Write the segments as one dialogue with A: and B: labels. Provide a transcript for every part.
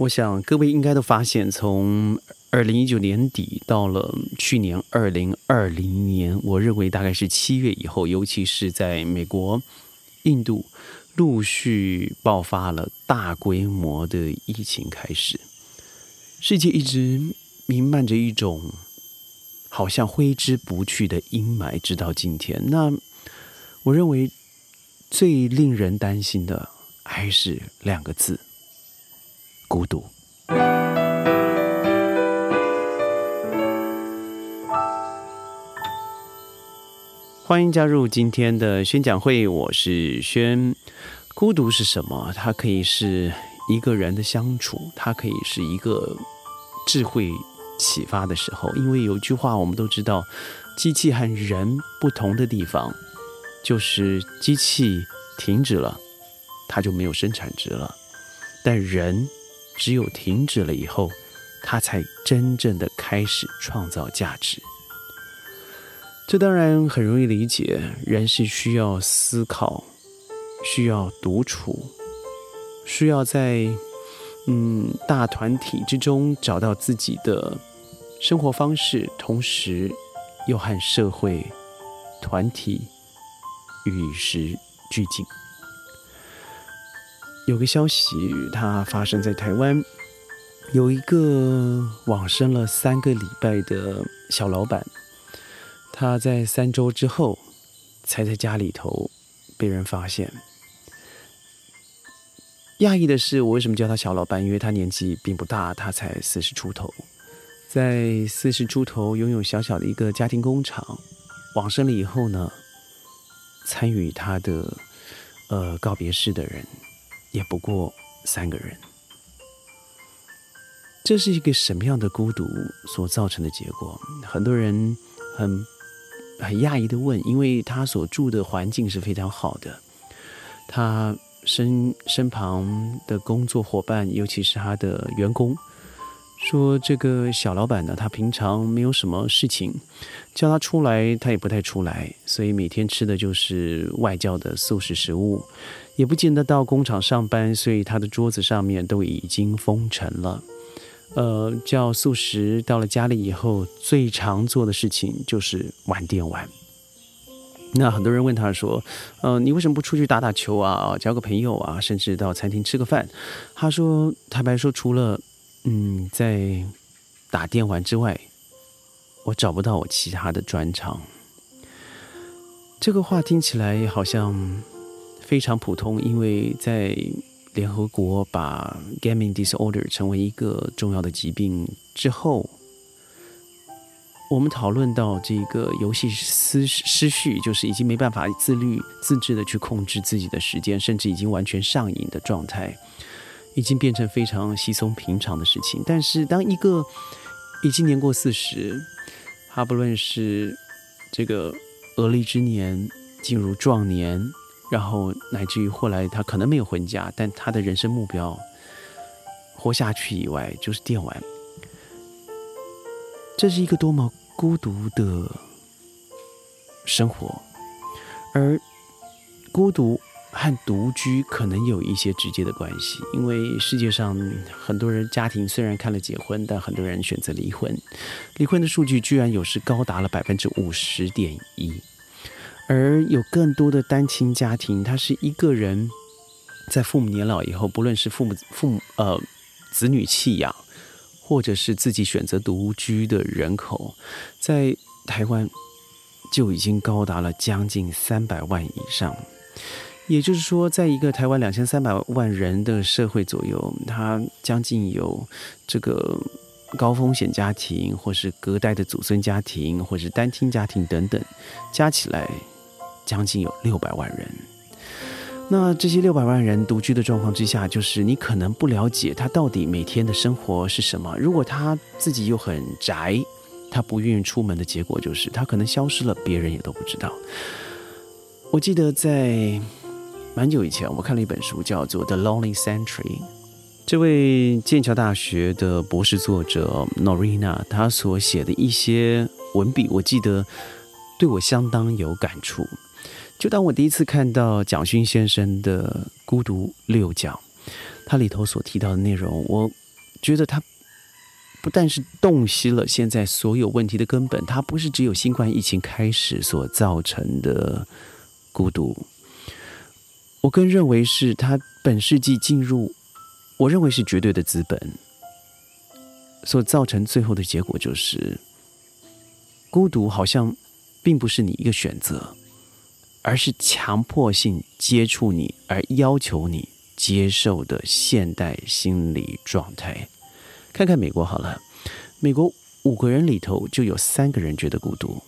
A: 我想各位应该都发现，从二零一九年底到了去年二零二零年，我认为大概是七月以后，尤其是在美国、印度陆续爆发了大规模的疫情开始，世界一直弥漫着一种好像挥之不去的阴霾，直到今天。那我认为最令人担心的还是两个字。孤独。欢迎加入今天的宣讲会，我是宣。孤独是什么？它可以是一个人的相处，它可以是一个智慧启发的时候。因为有句话我们都知道，机器和人不同的地方，就是机器停止了，它就没有生产值了，但人。只有停止了以后，他才真正的开始创造价值。这当然很容易理解，人是需要思考，需要独处，需要在嗯大团体之中找到自己的生活方式，同时又和社会团体与时俱进。有个消息，它发生在台湾，有一个往生了三个礼拜的小老板，他在三周之后才在家里头被人发现。讶异的是，我为什么叫他小老板？因为他年纪并不大，他才四十出头，在四十出头拥有小小的一个家庭工厂，往生了以后呢，参与他的呃告别式的人。也不过三个人，这是一个什么样的孤独所造成的结果？很多人很很讶异的问，因为他所住的环境是非常好的，他身身旁的工作伙伴，尤其是他的员工。说这个小老板呢，他平常没有什么事情，叫他出来，他也不太出来，所以每天吃的就是外教的素食食物，也不见得到工厂上班，所以他的桌子上面都已经封尘了。呃，叫素食到了家里以后，最常做的事情就是玩电玩。那很多人问他说：“呃，你为什么不出去打打球啊，交个朋友啊，甚至到餐厅吃个饭？”他说：“坦白说，除了……”嗯，在打电玩之外，我找不到我其他的专长。这个话听起来好像非常普通，因为在联合国把 gaming disorder 成为一个重要的疾病之后，我们讨论到这个游戏失失序，就是已经没办法自律自制的去控制自己的时间，甚至已经完全上瘾的状态。已经变成非常稀松平常的事情。但是，当一个已经年过四十，他不论是这个而立之年进入壮年，然后乃至于后来他可能没有婚嫁，但他的人生目标活下去以外就是电玩，这是一个多么孤独的生活，而孤独。和独居可能有一些直接的关系，因为世界上很多人家庭虽然看了结婚，但很多人选择离婚。离婚的数据居然有时高达了百分之五十点一，而有更多的单亲家庭，他是一个人在父母年老以后，不论是父母父母呃子女弃养，或者是自己选择独居的人口，在台湾就已经高达了将近三百万以上。也就是说，在一个台湾两千三百万人的社会左右，它将近有这个高风险家庭，或是隔代的祖孙家庭，或是单亲家庭等等，加起来将近有六百万人。那这些六百万人独居的状况之下，就是你可能不了解他到底每天的生活是什么。如果他自己又很宅，他不愿意出门的结果就是他可能消失了，别人也都不知道。我记得在。蛮久以前，我看了一本书，叫做《The Lonely Century》。这位剑桥大学的博士作者 Norina，他所写的一些文笔，我记得对我相当有感触。就当我第一次看到蒋勋先生的《孤独六讲》，他里头所提到的内容，我觉得它不但是洞悉了现在所有问题的根本，它不是只有新冠疫情开始所造成的孤独。我更认为是他本世纪进入，我认为是绝对的资本所造成最后的结果，就是孤独好像并不是你一个选择，而是强迫性接触你而要求你接受的现代心理状态。看看美国好了，美国五个人里头就有三个人觉得孤独，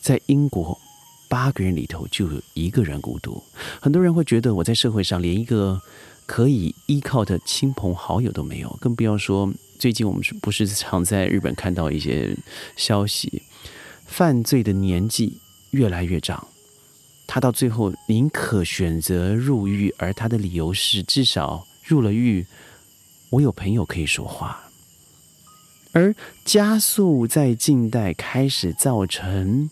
A: 在英国。八个人里头就有一个人孤独。很多人会觉得我在社会上连一个可以依靠的亲朋好友都没有，更不要说最近我们是不是常在日本看到一些消息，犯罪的年纪越来越长，他到最后宁可选择入狱，而他的理由是至少入了狱，我有朋友可以说话。而加速在近代开始造成。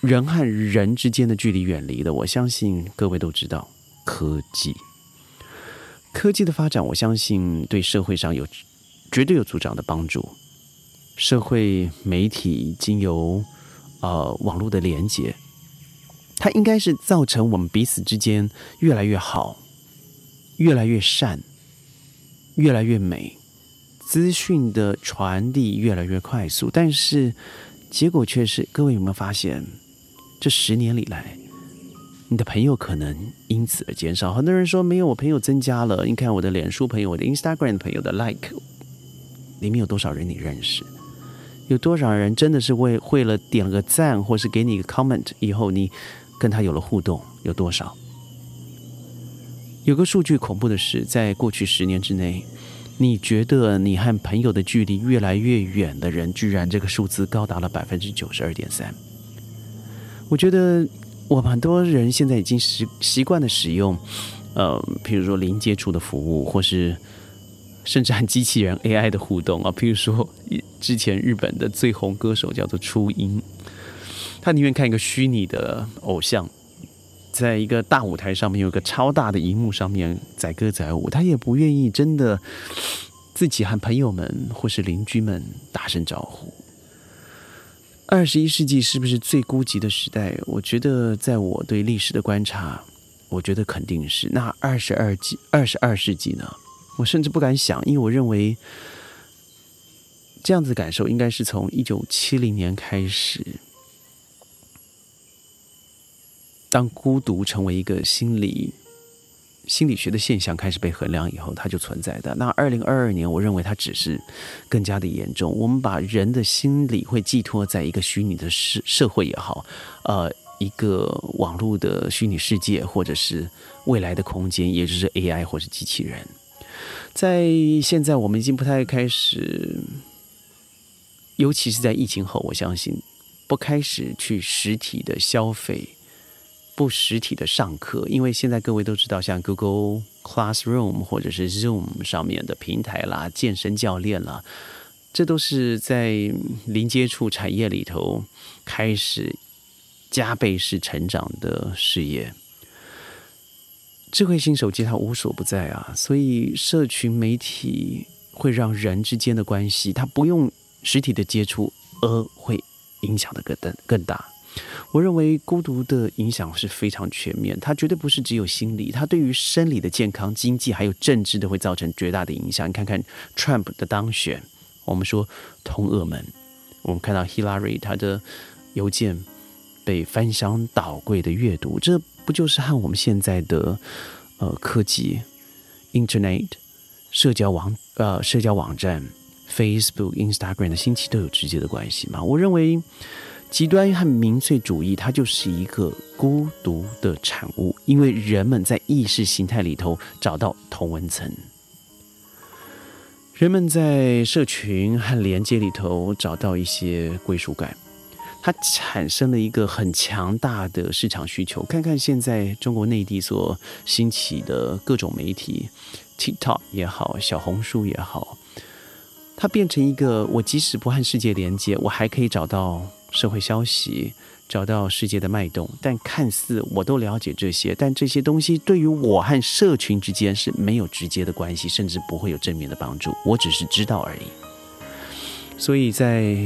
A: 人和人之间的距离远离的，我相信各位都知道，科技，科技的发展，我相信对社会上有绝对有助长的帮助。社会媒体经由呃网络的连接，它应该是造成我们彼此之间越来越好，越来越善，越来越美，资讯的传递越来越快速。但是结果却是，各位有没有发现？这十年里来，你的朋友可能因此而减少。很多人说没有，我朋友增加了。你看我的脸书朋友，我的 Instagram 朋友的 Like 里面有多少人你认识？有多少人真的是为为了点了个赞，或是给你一个 comment 以后，你跟他有了互动？有多少？有个数据恐怖的是，在过去十年之内，你觉得你和朋友的距离越来越远的人，居然这个数字高达了百分之九十二点三。我觉得我们很多人现在已经习习惯的使用，呃，譬如说零接触的服务，或是甚至和机器人 AI 的互动啊。譬如说，之前日本的最红歌手叫做初音，他宁愿看一个虚拟的偶像，在一个大舞台上面有个超大的荧幕上面载歌载舞，他也不愿意真的自己和朋友们或是邻居们打声招呼。二十一世纪是不是最孤寂的时代？我觉得，在我对历史的观察，我觉得肯定是。那二十二纪、二十二世纪呢？我甚至不敢想，因为我认为这样子感受应该是从一九七零年开始，当孤独成为一个心理。心理学的现象开始被衡量以后，它就存在的。那二零二二年，我认为它只是更加的严重。我们把人的心理会寄托在一个虚拟的社社会也好，呃，一个网络的虚拟世界，或者是未来的空间，也就是 AI 或是机器人。在现在，我们已经不太开始，尤其是在疫情后，我相信不开始去实体的消费。不实体的上课，因为现在各位都知道，像 Google Classroom 或者是 Zoom 上面的平台啦、健身教练啦，这都是在零接触产业里头开始加倍式成长的事业。智慧型手机它无所不在啊，所以社群媒体会让人之间的关系，它不用实体的接触，而会影响的更更更大。我认为孤独的影响是非常全面，它绝对不是只有心理，它对于生理的健康、经济还有政治都会造成绝大的影响。你看看 Trump 的当选，我们说通俄门，我们看到 Hillary 他的邮件被翻箱倒柜的阅读，这不就是和我们现在的呃科技、Internet、社交网呃社交网站、Facebook、Instagram 的兴起都有直接的关系吗？我认为。极端和民粹主义，它就是一个孤独的产物，因为人们在意识形态里头找到同文层，人们在社群和连接里头找到一些归属感，它产生了一个很强大的市场需求。看看现在中国内地所兴起的各种媒体，TikTok 也好，小红书也好，它变成一个我即使不和世界连接，我还可以找到。社会消息，找到世界的脉动。但看似我都了解这些，但这些东西对于我和社群之间是没有直接的关系，甚至不会有正面的帮助。我只是知道而已。所以在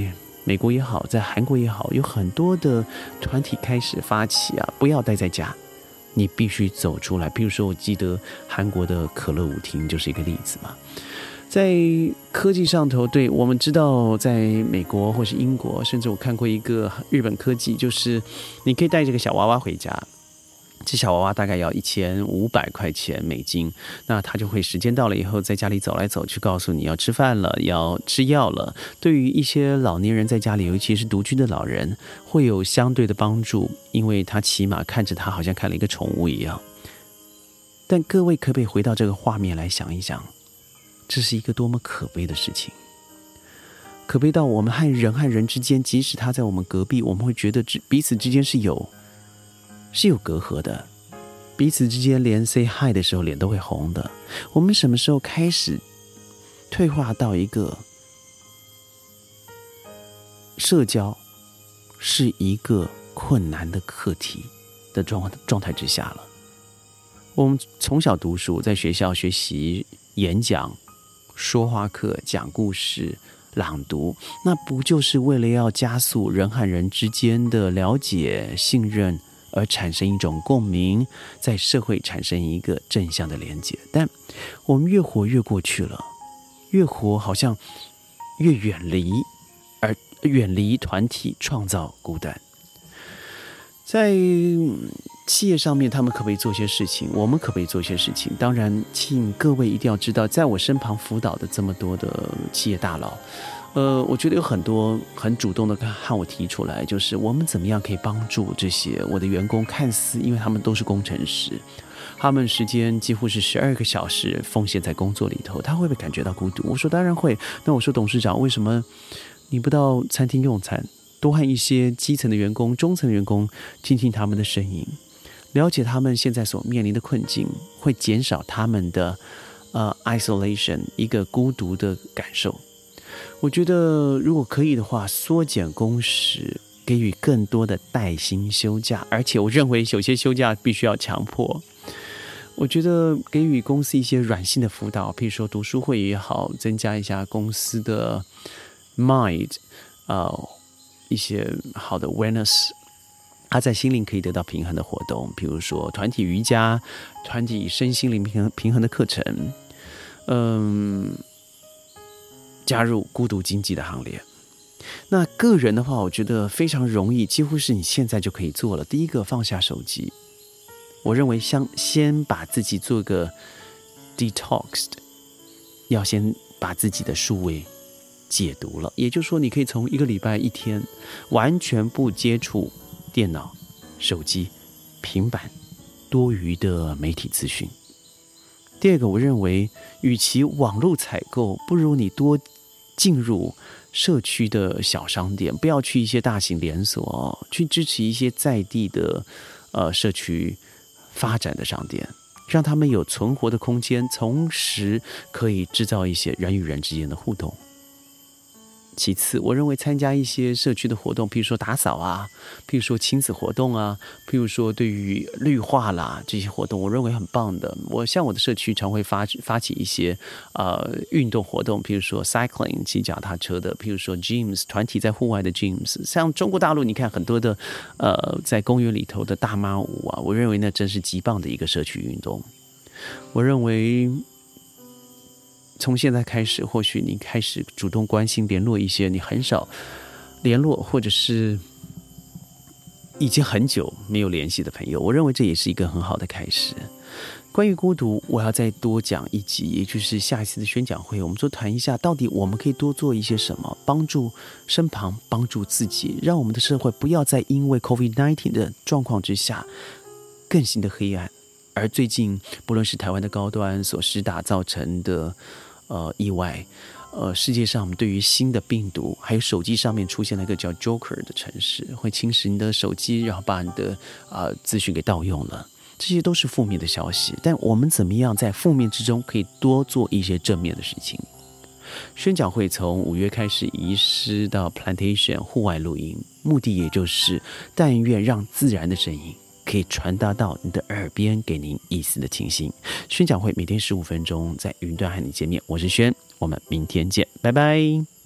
A: 美国也好，在韩国也好，有很多的团体开始发起啊，不要待在家，你必须走出来。比如说，我记得韩国的可乐舞厅就是一个例子嘛。在科技上头，对我们知道，在美国或是英国，甚至我看过一个日本科技，就是你可以带这个小娃娃回家。这小娃娃大概要一千五百块钱美金，那他就会时间到了以后，在家里走来走去，告诉你要吃饭了，要吃药了。对于一些老年人在家里，尤其是独居的老人，会有相对的帮助，因为他起码看着他好像看了一个宠物一样。但各位可不可以回到这个画面来想一想，这是一个多么可悲的事情？可悲到我们和人和人之间，即使他在我们隔壁，我们会觉得之彼此之间是有。是有隔阂的，彼此之间连 say hi 的时候脸都会红的。我们什么时候开始退化到一个社交是一个困难的课题的状状态之下了？我们从小读书，在学校学习演讲、说话课、讲故事、朗读，那不就是为了要加速人和人之间的了解、信任？而产生一种共鸣，在社会产生一个正向的连接。但我们越活越过去了，越活好像越远离，而远离团体，创造孤单。在企业上面，他们可不可以做些事情？我们可不可以做些事情？当然，请各位一定要知道，在我身旁辅导的这么多的企业大佬。呃，我觉得有很多很主动的和我提出来，就是我们怎么样可以帮助这些我的员工？看似因为他们都是工程师，他们时间几乎是十二个小时奉献在工作里头，他会不会感觉到孤独？我说当然会。那我说董事长，为什么你不到餐厅用餐，多和一些基层的员工、中层的员工听听他们的声音，了解他们现在所面临的困境，会减少他们的呃 isolation 一个孤独的感受。我觉得，如果可以的话，缩减工时，给予更多的带薪休假，而且我认为有些休假必须要强迫。我觉得给予公司一些软性的辅导，譬如说读书会也好，增加一下公司的 mind，啊，一些好的 awareness，他在心灵可以得到平衡的活动，比如说团体瑜伽、团体身心灵平衡平衡的课程，嗯。加入孤独经济的行列。那个人的话，我觉得非常容易，几乎是你现在就可以做了。第一个，放下手机。我认为，先先把自己做个 detoxed，要先把自己的数位解读了。也就是说，你可以从一个礼拜一天完全不接触电脑、手机、平板、多余的媒体资讯。第二个，我认为，与其网络采购，不如你多。进入社区的小商店，不要去一些大型连锁，去支持一些在地的呃社区发展的商店，让他们有存活的空间，同时可以制造一些人与人之间的互动。其次，我认为参加一些社区的活动，譬如说打扫啊，譬如说亲子活动啊，譬如说对于绿化啦这些活动，我认为很棒的。我像我的社区常会发发起一些呃运动活动，譬如说 cycling 骑脚踏车的，譬如说 gyms 团体在户外的 gyms，像中国大陆你看很多的呃在公园里头的大妈舞啊，我认为那真是极棒的一个社区运动。我认为。从现在开始，或许你开始主动关心、联络一些你很少联络，或者是已经很久没有联系的朋友。我认为这也是一个很好的开始。关于孤独，我要再多讲一集，也就是下一次的宣讲会，我们就谈一下，到底我们可以多做一些什么，帮助身旁，帮助自己，让我们的社会不要再因为 COVID-19 的状况之下更新的黑暗。而最近，不论是台湾的高端所施打造成的。呃，意外，呃，世界上对于新的病毒，还有手机上面出现了一个叫 Joker 的城市，会侵蚀你的手机，然后把你的啊资讯给盗用了，这些都是负面的消息。但我们怎么样在负面之中可以多做一些正面的事情？宣讲会从五月开始移师到 Plantation 户外录音，目的也就是但愿让自然的声音可以传达到你的耳边，给您一丝的清新。宣讲会每天十五分钟，在云端和你见面，我是轩，我们明天见，拜拜。